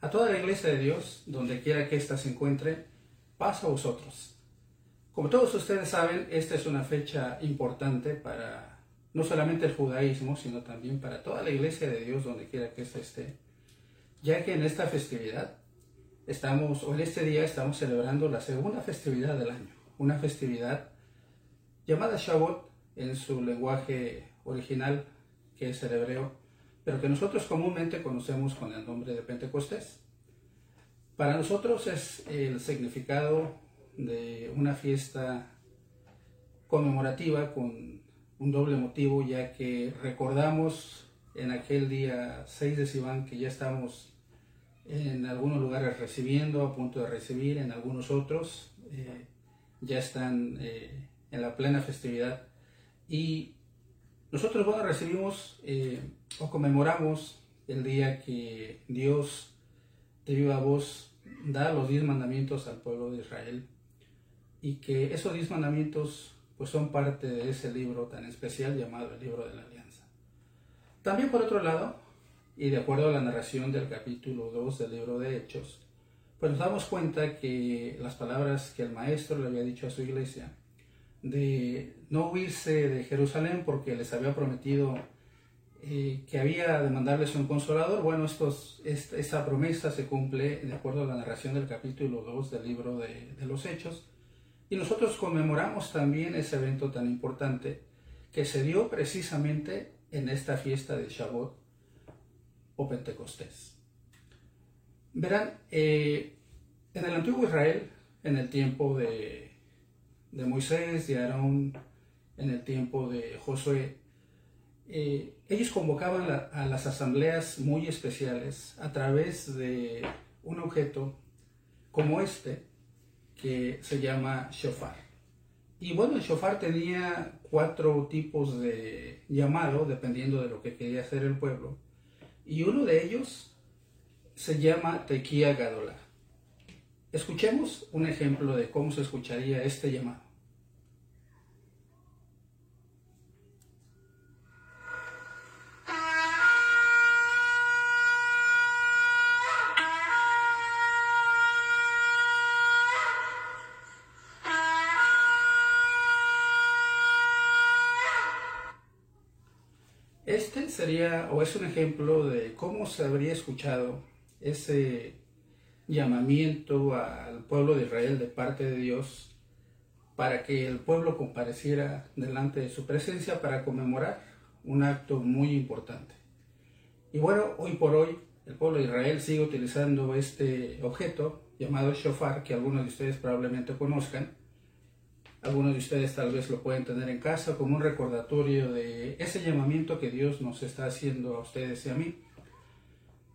A toda la iglesia de Dios, donde quiera que ésta se encuentre, paz a vosotros. Como todos ustedes saben, esta es una fecha importante para no solamente el judaísmo, sino también para toda la iglesia de Dios, donde quiera que ésta esté, ya que en esta festividad estamos, o en este día estamos celebrando la segunda festividad del año, una festividad llamada Shavuot en su lenguaje original, que es el hebreo, pero que nosotros comúnmente conocemos con el nombre de Pentecostés. Para nosotros es el significado de una fiesta conmemorativa con un doble motivo, ya que recordamos en aquel día 6 de Sivan que ya estamos en algunos lugares recibiendo, a punto de recibir, en algunos otros eh, ya están eh, en la plena festividad. Y nosotros, bueno, recibimos eh, o conmemoramos el día que Dios de viva voz da los diez mandamientos al pueblo de Israel y que esos diez mandamientos pues son parte de ese libro tan especial llamado el libro de la alianza. También por otro lado, y de acuerdo a la narración del capítulo 2 del libro de Hechos, pues nos damos cuenta que las palabras que el maestro le había dicho a su iglesia, de no huirse de Jerusalén porque les había prometido eh, que había de mandarles un consolador, bueno, estos, esta, promesa se cumple de acuerdo a la narración del capítulo 2 del libro de, los Hechos, y nosotros conmemoramos también ese evento tan importante que se dio precisamente en esta fiesta de Shavuot o Pentecostés. Verán, eh, en el antiguo Israel, en el tiempo de, de Moisés, de Aarón, en el tiempo de Josué, eh, ellos convocaban a las asambleas muy especiales a través de un objeto como este, que se llama shofar. Y bueno, el shofar tenía cuatro tipos de llamado, dependiendo de lo que quería hacer el pueblo. Y uno de ellos se llama Tequía Gadola. Escuchemos un ejemplo de cómo se escucharía este llamado. Este sería o es un ejemplo de cómo se habría escuchado ese llamamiento al pueblo de Israel de parte de Dios para que el pueblo compareciera delante de su presencia para conmemorar un acto muy importante. Y bueno, hoy por hoy el pueblo de Israel sigue utilizando este objeto llamado shofar, que algunos de ustedes probablemente conozcan, algunos de ustedes tal vez lo pueden tener en casa como un recordatorio de ese llamamiento que Dios nos está haciendo a ustedes y a mí,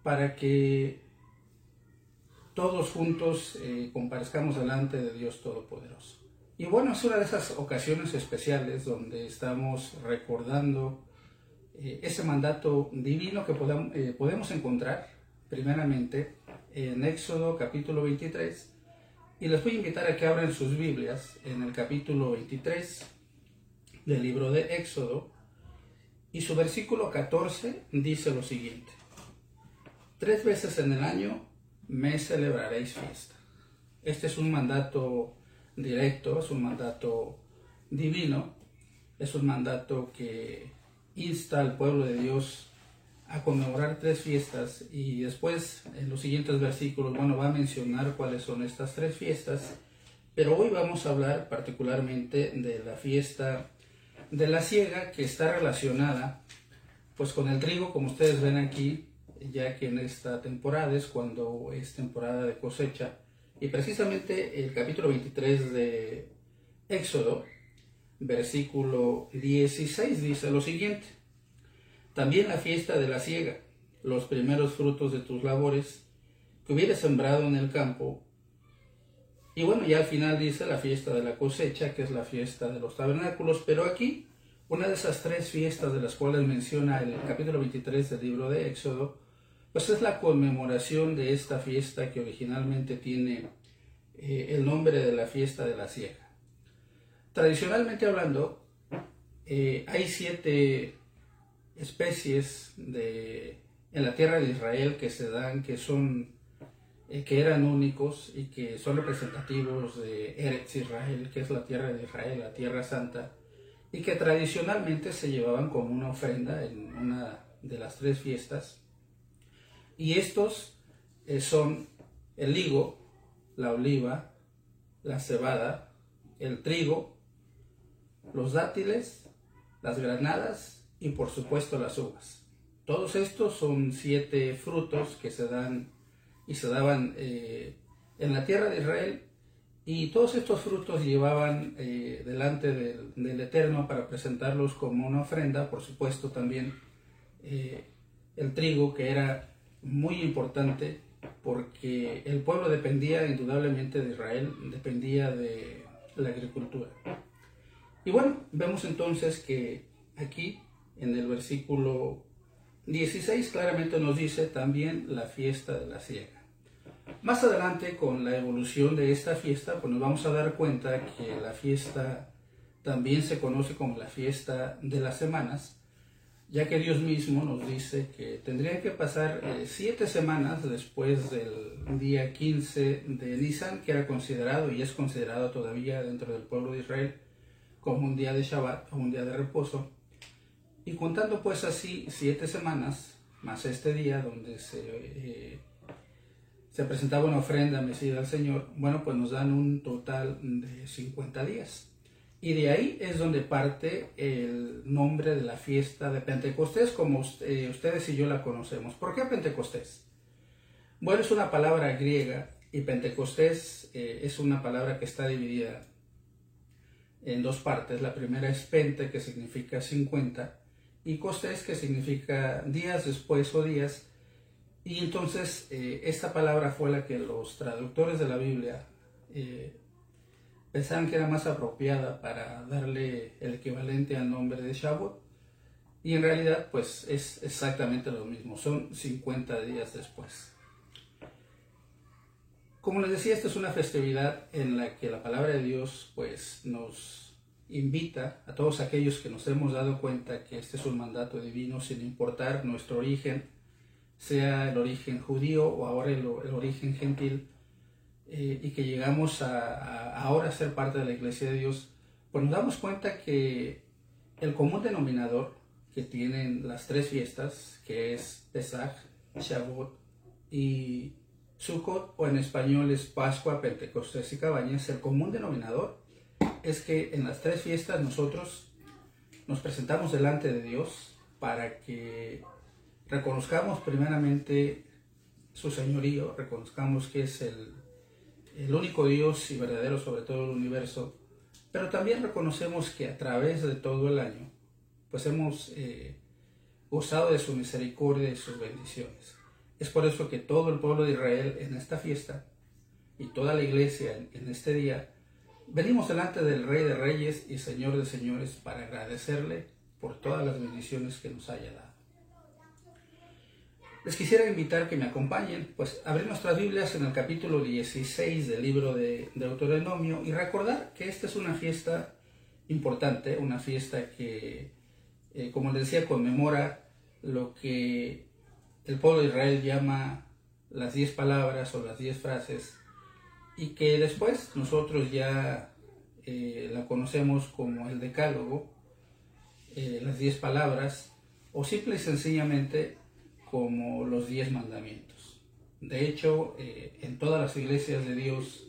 para que todos juntos eh, comparezcamos delante de Dios Todopoderoso. Y bueno, es una de esas ocasiones especiales donde estamos recordando eh, ese mandato divino que eh, podemos encontrar primeramente en Éxodo capítulo 23, y les voy a invitar a que abran sus Biblias en el capítulo 23 del libro de Éxodo. Y su versículo 14 dice lo siguiente. Tres veces en el año me celebraréis fiesta. Este es un mandato directo, es un mandato divino, es un mandato que insta al pueblo de Dios a conmemorar tres fiestas y después en los siguientes versículos, bueno, va a mencionar cuáles son estas tres fiestas, pero hoy vamos a hablar particularmente de la fiesta de la siega que está relacionada pues con el trigo, como ustedes ven aquí, ya que en esta temporada es cuando es temporada de cosecha y precisamente el capítulo 23 de Éxodo, versículo 16 dice lo siguiente. También la fiesta de la siega, los primeros frutos de tus labores que hubieras sembrado en el campo. Y bueno, ya al final dice la fiesta de la cosecha, que es la fiesta de los tabernáculos, pero aquí una de esas tres fiestas de las cuales menciona el capítulo 23 del libro de Éxodo, pues es la conmemoración de esta fiesta que originalmente tiene eh, el nombre de la fiesta de la siega. Tradicionalmente hablando, eh, hay siete especies de, en la tierra de Israel que se dan, que son eh, que eran únicos y que son representativos de Eretz Israel, que es la tierra de Israel, la tierra santa, y que tradicionalmente se llevaban como una ofrenda en una de las tres fiestas. Y estos eh, son el higo, la oliva, la cebada, el trigo, los dátiles, las granadas y por supuesto las uvas. Todos estos son siete frutos que se dan y se daban eh, en la tierra de Israel y todos estos frutos llevaban eh, delante del, Eterno para presentarlos como una ofrenda, por supuesto también el trigo que era muy importante porque el pueblo dependía indudablemente de Israel, dependía de la agricultura. Y bueno, vemos entonces que aquí en el versículo 16 claramente nos dice también la fiesta de la siega. Más adelante con la evolución de esta fiesta, pues nos vamos a dar cuenta que la fiesta también se conoce como la fiesta de las semanas, ya que Dios mismo nos dice que tendrían que pasar eh, siete semanas después del día 15 de Nisan, que era considerado y es considerado todavía dentro del pueblo de Israel como un día de Shabbat un día de reposo. Y contando pues así siete semanas, más este día donde se, eh, se presentaba una ofrenda mecida al Señor, bueno, pues nos dan un total de 50 días. Y de ahí es donde parte el nombre de la fiesta de Pentecostés, como eh, ustedes y yo la conocemos. ¿Por qué Pentecostés? Bueno, es una palabra griega y Pentecostés eh, es una palabra que está dividida en dos partes. La primera es Pente, que significa 50, y Costés, que significa días después o días. Y entonces eh, esta palabra fue la que los traductores de la Biblia pensaban que era más apropiada para darle el equivalente al nombre de Shavuot. Y en realidad, pues es exactamente lo mismo, son 50 días después. Como les decía, esta es una festividad en la que la palabra de Dios, pues nos invita a todos aquellos que nos hemos dado cuenta que este es un mandato divino, sin importar nuestro origen, sea el origen judío o ahora el origen gentil, eh, y que llegamos a, ahora ser parte de la iglesia de Dios, pues nos damos cuenta que el común denominador que tienen las tres fiestas, que es Pesach, Shavuot y Sukkot, o en español es Pascua, Pentecostés y Cabañas, el común denominador es que en las tres fiestas nosotros nos presentamos delante de Dios para que reconozcamos primeramente su señorío, reconozcamos que es el el único Dios y verdadero sobre todo el universo, pero también reconocemos que a través de todo el año, pues hemos eh, gozado de su misericordia y sus bendiciones. Es por eso que todo el pueblo de Israel en esta fiesta y toda la iglesia en, en este día, venimos delante del Rey de Reyes y Señor de Señores para agradecerle por todas las bendiciones que nos haya dado les quisiera invitar que me acompañen, pues abrir nuestras Biblias en el capítulo 16 del libro de Deuteronomio y recordar que esta es una fiesta importante, una fiesta que, eh, como les decía, conmemora lo que el pueblo de Israel llama las diez palabras o las diez frases y que después nosotros ya eh, la conocemos como el decálogo, eh, las diez palabras, o simple y sencillamente como los diez mandamientos. De hecho, eh, en todas las iglesias de Dios,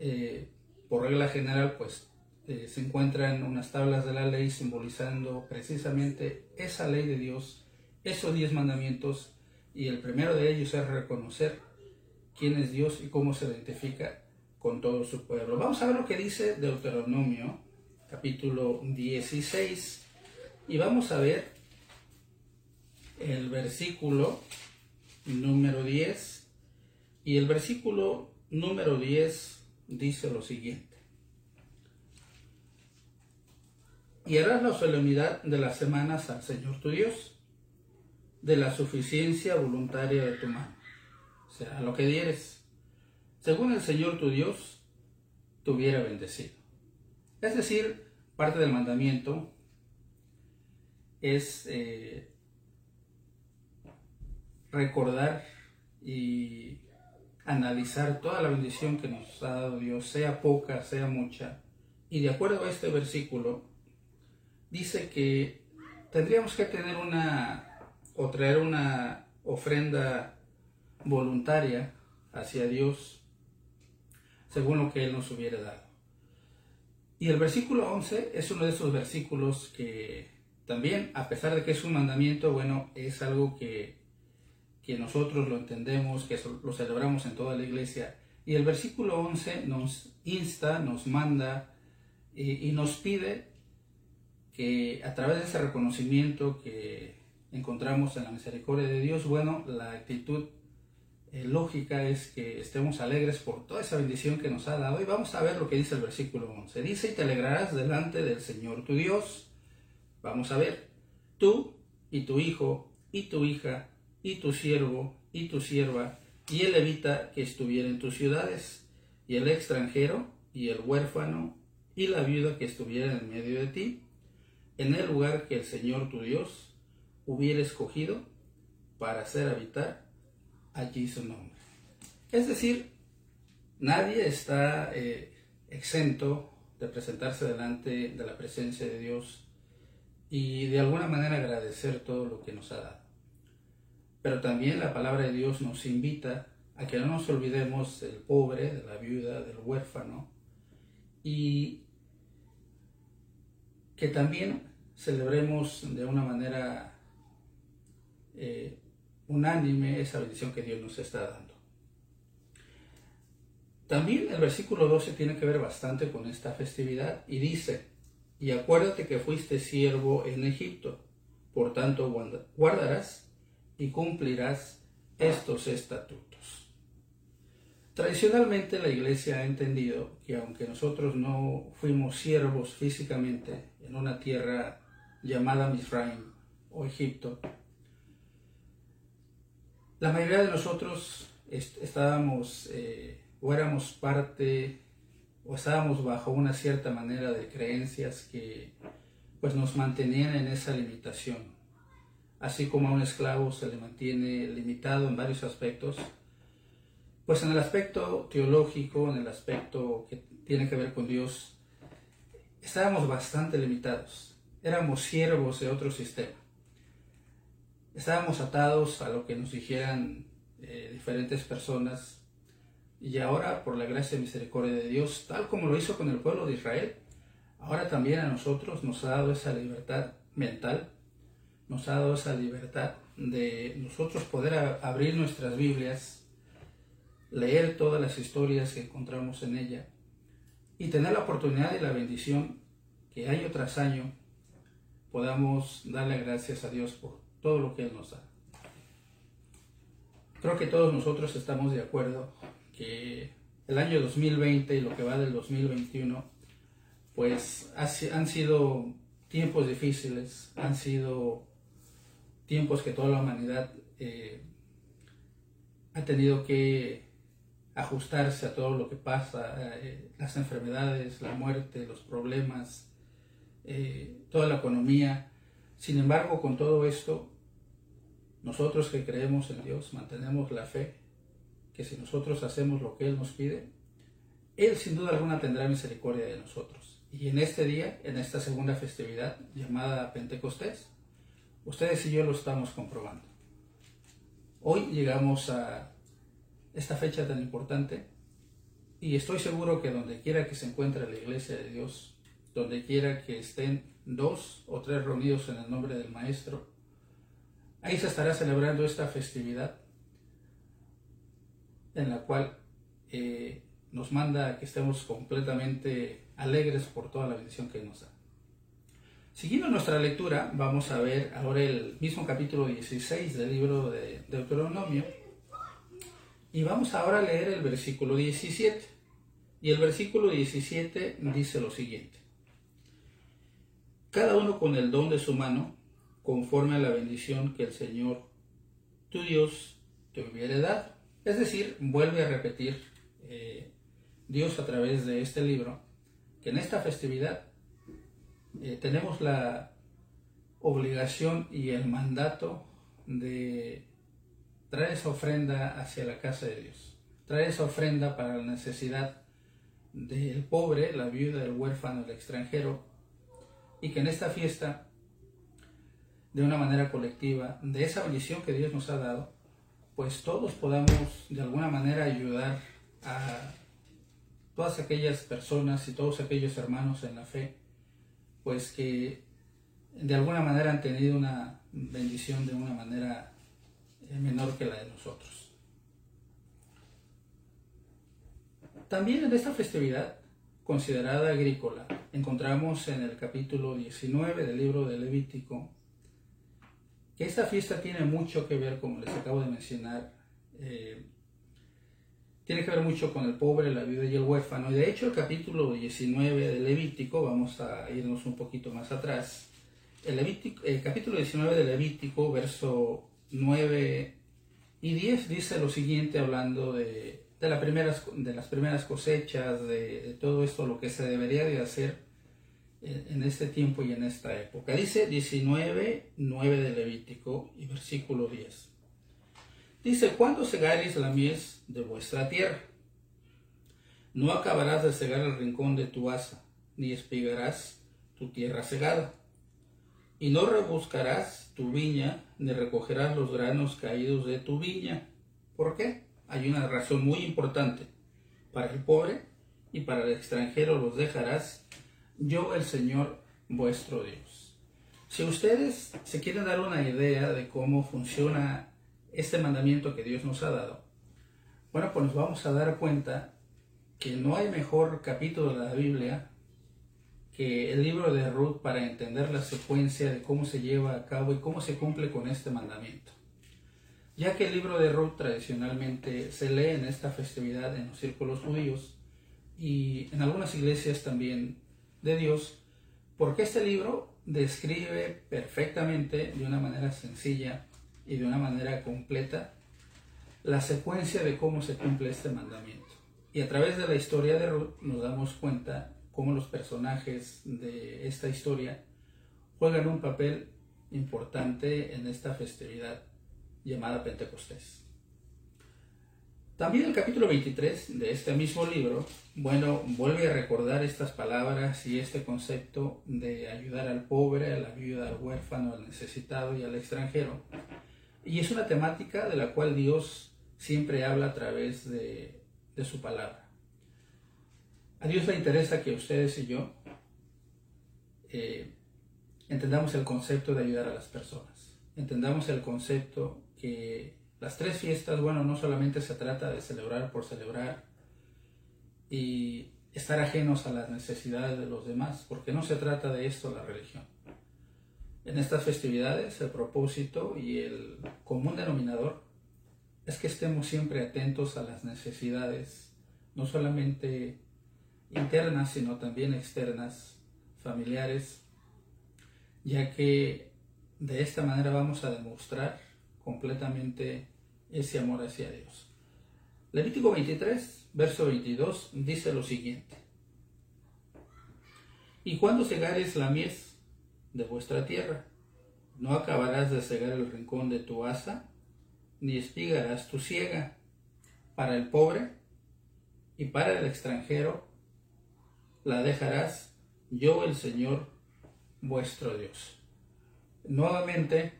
eh, por regla general, pues eh, se encuentran unas tablas de la ley simbolizando precisamente esa ley de Dios, esos diez mandamientos, y el primero de ellos es reconocer quién es Dios y cómo se identifica con todo su pueblo. Vamos a ver lo que dice Deuteronomio, capítulo 16, y vamos a ver el versículo número 10 y el versículo número 10 dice lo siguiente. Y harás la solemnidad de las semanas al Señor tu Dios, de la suficiencia voluntaria de tu mano, sea, lo que dieres, según el Señor tu Dios te hubiera bendecido. Es decir, parte del mandamiento es eh, recordar y analizar toda la bendición que nos ha dado Dios, sea poca, sea mucha. Y de acuerdo a este versículo, dice que tendríamos que tener una o traer una ofrenda voluntaria hacia Dios según lo que Él nos hubiera dado. Y el versículo 11 es uno de esos versículos que también, a pesar de que es un mandamiento, bueno, es algo que, que nosotros lo entendemos, que lo celebramos en toda la iglesia. Y el versículo 11 nos insta, nos manda y, nos pide que a través de ese reconocimiento que encontramos en la misericordia de Dios, bueno, la actitud eh, lógica es que estemos alegres por toda esa bendición que nos ha dado. Y vamos a ver lo que dice el versículo 11. Dice, y te alegrarás delante del Señor tu Dios. Vamos a ver, tú y tu hijo y tu hija y tu siervo y tu sierva y el levita que estuviera en tus ciudades y el extranjero y el huérfano y la viuda que estuviera en medio de ti, en el lugar que el Señor tu Dios hubiera escogido para hacer habitar allí su nombre. Es decir, nadie está eh, exento de presentarse delante de la presencia de Dios y de alguna manera agradecer todo lo que nos ha dado. Pero también la palabra de Dios nos invita a que no nos olvidemos del pobre, de la viuda, del huérfano y que también celebremos de una manera eh, unánime esa bendición que Dios nos está dando. También el versículo 12 tiene que ver bastante con esta festividad y dice, y acuérdate que fuiste siervo en Egipto, por tanto guardarás y cumplirás estos estatutos. Tradicionalmente la iglesia ha entendido que aunque nosotros no fuimos siervos físicamente en una tierra llamada Misraim o Egipto, la mayoría de nosotros estábamos eh, o éramos parte o estábamos bajo una cierta manera de creencias que pues nos mantenían en esa limitación. Así como a un esclavo se le mantiene limitado en varios aspectos, pues en el aspecto teológico, en el aspecto que tiene que ver con Dios, estábamos bastante limitados. Éramos siervos de otro sistema estábamos atados a lo que nos dijeran eh, diferentes personas y ahora por la gracia y misericordia de Dios, tal como lo hizo con el pueblo de Israel, ahora también a nosotros nos ha dado esa libertad mental, nos ha dado esa libertad de nosotros poder abrir nuestras Biblias, leer todas las historias que encontramos en ella y tener la oportunidad y la bendición que año tras año podamos darle gracias a Dios por todo lo que Él nos da. Creo que todos nosotros estamos de acuerdo que el año 2020 y lo que va del 2021, pues han sido tiempos difíciles, han sido tiempos que toda la humanidad eh, ha tenido que ajustarse a todo lo que pasa, eh, las enfermedades, la muerte, los problemas, eh, toda la economía. Sin embargo, con todo esto, nosotros que creemos en Dios mantenemos la fe que si nosotros hacemos lo que Él nos pide, Él sin duda alguna tendrá misericordia de nosotros. Y en este día, en esta segunda festividad llamada Pentecostés, ustedes y yo lo estamos comprobando. Hoy llegamos a esta fecha tan importante y estoy seguro que donde quiera que se encuentre la iglesia de Dios, donde quiera que estén dos o tres reunidos en el nombre del Maestro, Ahí se estará celebrando esta festividad en la cual eh, nos manda que estemos completamente alegres por toda la bendición que nos da. Siguiendo nuestra lectura, vamos a ver ahora el mismo capítulo 16 del libro de Deuteronomio y vamos ahora a leer el versículo 17. Y el versículo 17 dice lo siguiente. Cada uno con el don de su mano conforme a la bendición que el Señor, tu Dios, te hubiera dado. Es decir, vuelve a repetir eh, Dios a través de este libro que en esta festividad eh, tenemos la obligación y el mandato de traer esa ofrenda hacia la casa de Dios. traer esa ofrenda para la necesidad del pobre, la viuda, el huérfano, el extranjero, y que en esta fiesta, de una manera colectiva, de esa bendición que Dios nos ha dado, pues todos podamos de alguna manera ayudar a todas aquellas personas y todos aquellos hermanos en la fe, pues que de alguna manera han tenido una bendición de una manera eh, menor que la de nosotros. También en esta festividad, considerada agrícola, encontramos en el capítulo 19 del libro de Levítico que esta fiesta tiene mucho que ver, como les acabo de mencionar, eh, tiene que ver mucho con el pobre, la viuda y el huérfano. Y de hecho el capítulo 19 de Levítico, vamos a irnos un poquito más atrás, el, el capítulo 19 de Levítico, verso 9 y 10, dice lo siguiente hablando de, de, primeras, de las primeras cosechas, de, todo esto, lo que se debería de hacer en, este tiempo y en esta época. Dice 19, 9 de Levítico y versículo 10. Dice, cuando segaréis la mies de vuestra tierra, no acabarás de cegar el rincón de tu asa, ni espigarás tu tierra segada y no rebuscarás tu viña, ni recogerás los granos caídos de tu viña. ¿Por qué? Hay una razón muy importante. Para el pobre y para el extranjero los dejarás, yo el Señor vuestro Dios. Si ustedes se quieren dar una idea de cómo funciona este mandamiento que Dios nos ha dado, bueno, pues nos vamos a dar cuenta que no hay mejor capítulo de la Biblia el libro de Ruth para entender la secuencia de cómo se lleva a cabo y cómo se cumple con este mandamiento. Ya que el libro de Ruth tradicionalmente se lee en esta festividad en los círculos judíos y en algunas iglesias también de Dios, porque este libro describe perfectamente, de una manera sencilla y de una manera completa, la secuencia de cómo se cumple este mandamiento. Y a través de la historia de Ruth nos damos cuenta cómo los personajes de esta historia juegan un papel importante en esta festividad llamada Pentecostés. También el capítulo 23 de este mismo libro, bueno, vuelve a recordar estas palabras y este concepto de ayudar al pobre, a la viuda, al huérfano, al necesitado y al extranjero. Y es una temática de la cual Dios siempre habla a través de, su palabra. A Dios le interesa que ustedes y yo eh, entendamos el concepto de ayudar a las personas. Entendamos el concepto que las tres fiestas, bueno, no solamente se trata de celebrar por celebrar y estar ajenos a las necesidades de los demás, porque no se trata de esto la religión. En estas festividades el propósito y el común denominador es que estemos siempre atentos a las necesidades, no solamente internas, sino también externas, familiares, ya que de esta manera vamos a demostrar completamente ese amor hacia Dios. Levítico 23, verso 22, dice lo siguiente. Y cuando cegares la mies de vuestra tierra, no acabarás de cegar el rincón de tu asa, ni espigarás tu siega. Para el pobre y para el extranjero la dejarás, yo el Señor vuestro Dios. Nuevamente,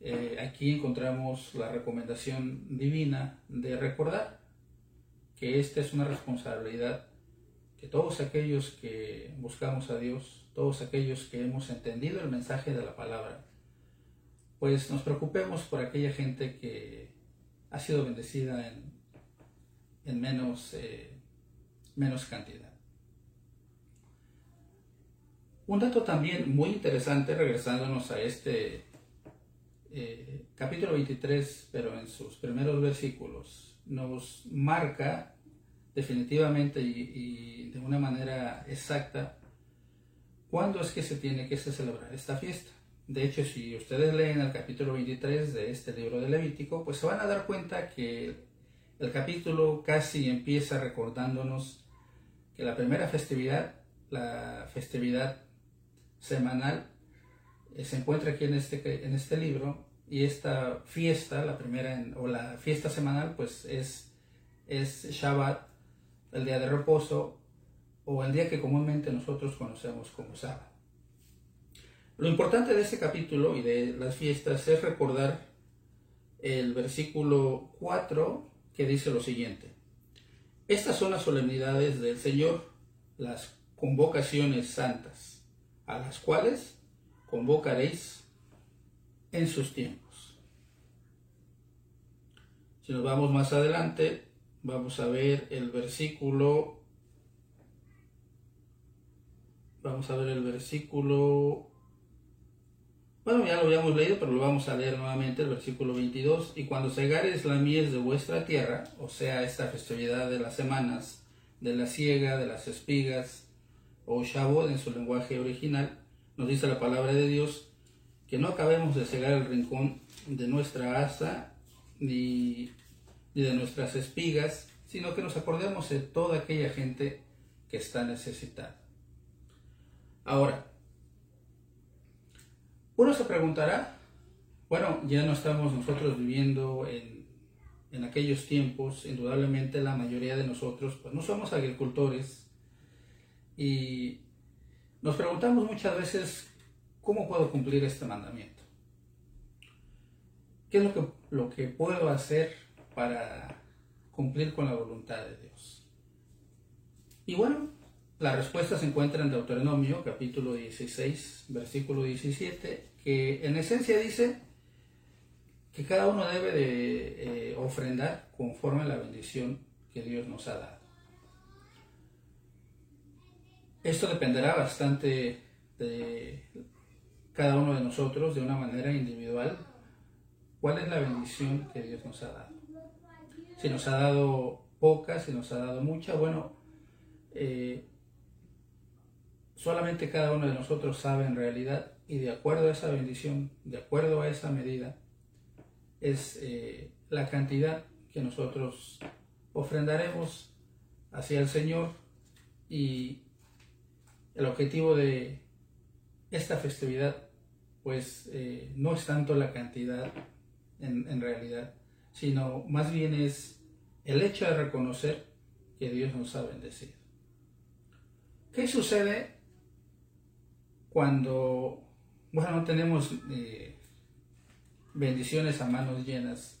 eh, aquí encontramos la recomendación divina de recordar que esta es una responsabilidad que todos aquellos que buscamos a Dios, todos aquellos que hemos entendido el mensaje de la palabra, pues nos preocupemos por aquella gente que ha sido bendecida en, en menos, eh, menos cantidad. Un dato también muy interesante, regresándonos a este eh, capítulo 23, pero en sus primeros versículos, nos marca definitivamente y, de una manera exacta cuándo es que se tiene que celebrar esta fiesta. De hecho, si ustedes leen el capítulo 23 de este libro de Levítico, pues se van a dar cuenta que el capítulo casi empieza recordándonos que la primera festividad, la festividad semanal eh, se encuentra aquí en este, en este libro y esta fiesta, la primera, o la fiesta semanal, pues es es Shabbat, el día de reposo, o el día que comúnmente nosotros conocemos como sábado. Lo importante de este capítulo y de las fiestas es recordar el versículo 4 que dice lo siguiente. Estas son las solemnidades del Señor, las convocaciones santas, a las cuales convocaréis en sus tiempos. Si nos vamos más adelante, vamos a ver el versículo, vamos a ver el versículo, bueno, ya lo habíamos leído, pero lo vamos a leer nuevamente, el versículo 22, y cuando segares la mies de vuestra tierra, o sea, esta festividad de las semanas, de la siega, de las espigas, o Shabbat en su lenguaje original, nos dice la palabra de Dios que no acabemos de cegar el rincón de nuestra asa ni, ni de nuestras espigas, sino que nos acordemos de toda aquella gente que está necesitada. Ahora, uno se preguntará, bueno, ya no estamos nosotros viviendo en, en aquellos tiempos, indudablemente la mayoría de nosotros, pues no somos agricultores, y nos preguntamos muchas veces, ¿cómo puedo cumplir este mandamiento? ¿Qué es lo que, lo que puedo hacer para cumplir con la voluntad de Dios? Y bueno, la respuesta se encuentra en Deuteronomio capítulo 16, versículo 17, que en esencia dice que cada uno debe de eh, ofrendar conforme a la bendición que Dios nos ha dado. Esto dependerá bastante de cada uno de nosotros de una manera individual. ¿Cuál es la bendición que Dios nos ha dado? Si nos ha dado poca, si nos ha dado mucha, bueno, eh, solamente cada uno de nosotros sabe en realidad y de acuerdo a esa bendición, de acuerdo a esa medida, es eh, la cantidad que nosotros ofrendaremos hacia el Señor y el objetivo de esta festividad pues eh, no es tanto la cantidad en, realidad, sino más bien es el hecho de reconocer que Dios nos ha bendecido. ¿Qué sucede cuando, bueno, no tenemos eh, bendiciones a manos llenas?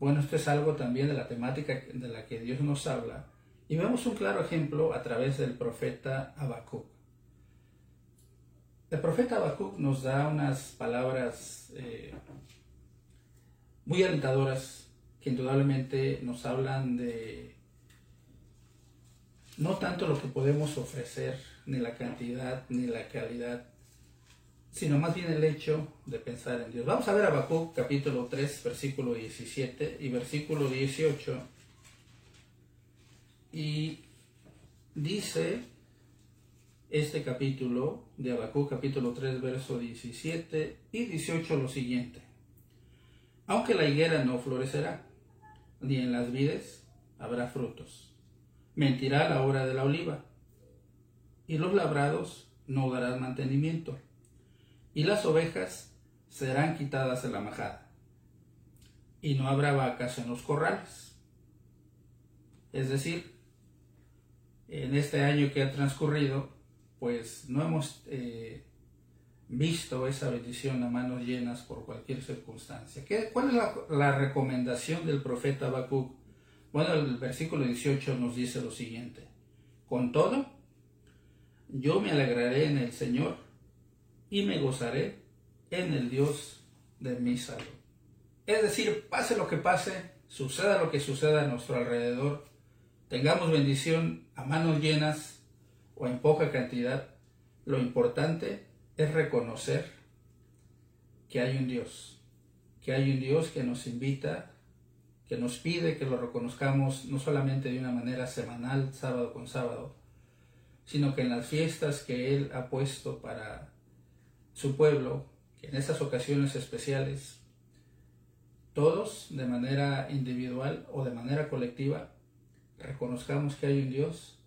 Bueno, esto es algo también de la temática de la que Dios nos habla. Y vemos un claro ejemplo a través del profeta Habacuc. El profeta Habacuc nos da unas palabras eh, muy alentadoras que indudablemente nos hablan de no tanto lo que podemos ofrecer, ni la cantidad, ni la calidad, sino más bien el hecho de pensar en Dios. Vamos a ver Habacuc capítulo 3, versículo 17 y versículo 18. Y dice este capítulo de Habacuc, capítulo 3, verso 17 y 18, lo siguiente. Aunque la higuera no florecerá, ni en las vides habrá frutos. Mentirá la hora de la oliva, y los labrados no darán mantenimiento, y las ovejas serán quitadas de la majada, y no habrá vacas en los corrales. Es decir, en este año que ha transcurrido, pues no hemos eh, visto esa bendición a manos llenas por cualquier circunstancia. ¿Qué, ¿Cuál es la, recomendación del profeta Habacuc? Bueno, el versículo 18 nos dice lo siguiente. Con todo, yo me alegraré en el Señor y me gozaré en el Dios de mi salud. Es decir, pase lo que pase, suceda lo que suceda a nuestro alrededor, tengamos bendición a manos llenas, o en poca cantidad, lo importante es reconocer que hay un Dios, que hay un Dios que nos invita, que nos pide que lo reconozcamos no solamente de una manera semanal, sábado con sábado, sino que en las fiestas que Él ha puesto para su pueblo, en esas ocasiones especiales, todos de manera individual o de manera colectiva, reconozcamos que hay un Dios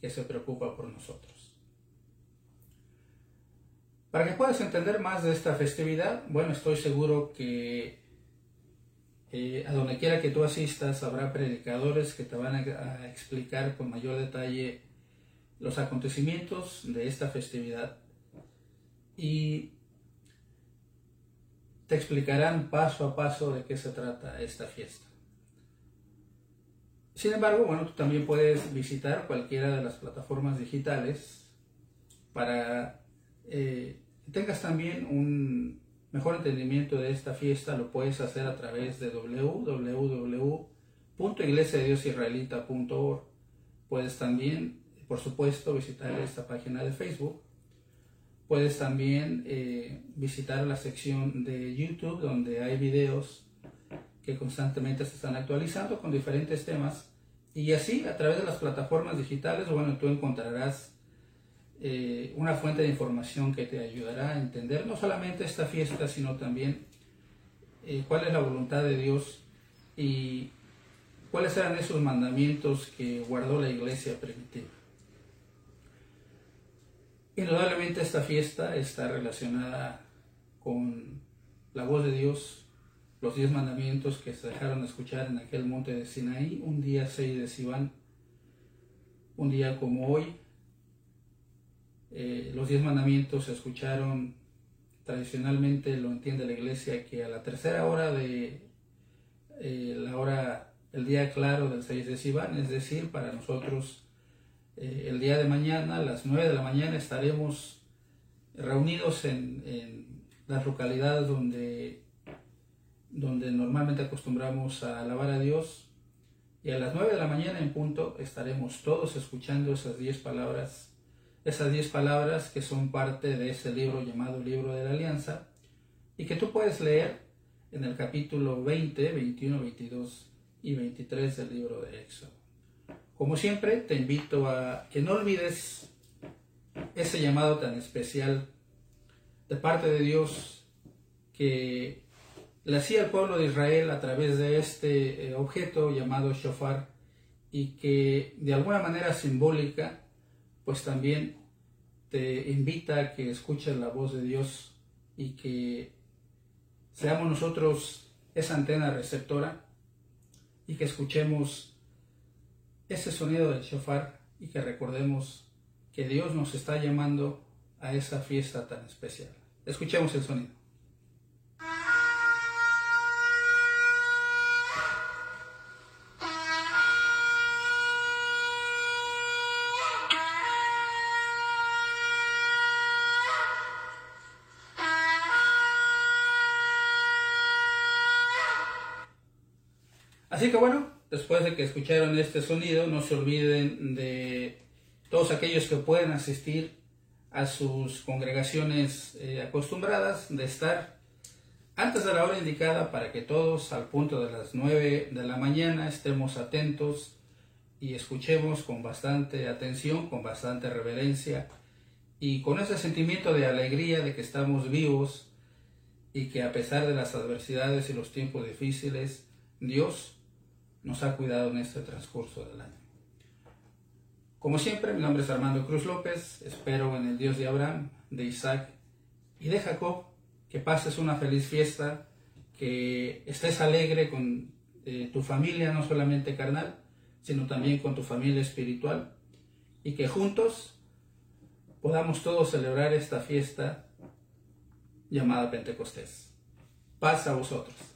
que se preocupa por nosotros. Para que puedas entender más de esta festividad, bueno, estoy seguro que Eh, a donde quiera que tú asistas habrá predicadores que te van a, explicar con mayor detalle los acontecimientos de esta festividad y te explicarán paso a paso de qué se trata esta fiesta. Sin embargo, bueno, tú también puedes visitar cualquiera de las plataformas digitales para eh, tengas también un mejor entendimiento de esta fiesta. Lo puedes hacer a través de www.iglesiadiosisraelita.org. Puedes también, por supuesto, visitar esta página de Facebook. Puedes también eh, visitar la sección de YouTube donde hay videos que constantemente se están actualizando con diferentes temas. Y así, a través de las plataformas digitales, bueno, tú encontrarás eh, una fuente de información que te ayudará a entender no solamente esta fiesta, sino también eh, cuál es la voluntad de Dios y cuáles eran esos mandamientos que guardó la iglesia primitiva. Indudablemente esta fiesta está relacionada con la voz de Dios los diez mandamientos que se dejaron escuchar en aquel monte de Sinaí, un día 6 de Sivan, un día como hoy. Eh, los diez mandamientos se escucharon tradicionalmente, lo entiende la iglesia, que a la tercera hora de eh, la hora, el día claro del 6 de Sivan, es decir, para nosotros eh, el día de mañana, a las 9 de la mañana, estaremos reunidos en, las localidades donde donde normalmente acostumbramos a alabar a Dios. Y a las 9 de la mañana en punto estaremos todos escuchando esas 10 palabras, esas 10 palabras que son parte de ese libro llamado Libro de la Alianza y que tú puedes leer en el capítulo 20, 21, 22 y 23 del libro de Éxodo. Como siempre, te invito a que no olvides ese llamado tan especial de parte de Dios que le hacía el pueblo de Israel a través de este eh, objeto llamado shofar y que de alguna manera simbólica pues también te invita a que escuches la voz de Dios y que seamos nosotros esa antena receptora y que escuchemos ese sonido del shofar y que recordemos que Dios nos está llamando a esa fiesta tan especial. Escuchemos el sonido. Así que bueno, después de que escucharon este sonido, no se olviden de todos aquellos que pueden asistir a sus congregaciones eh, acostumbradas de estar antes de la hora indicada para que todos al punto de las 9 de la mañana estemos atentos y escuchemos con bastante atención, con bastante reverencia y con ese sentimiento de alegría de que estamos vivos y que a pesar de las adversidades y los tiempos difíciles, Dios nos ha cuidado en este transcurso del año. Como siempre, mi nombre es Armando Cruz López, espero en el Dios de Abraham, de Isaac y de Jacob que pases una feliz fiesta, que estés alegre con eh, tu familia, no solamente carnal, sino también con tu familia espiritual, y que juntos podamos todos celebrar esta fiesta llamada Pentecostés. Paz a vosotros.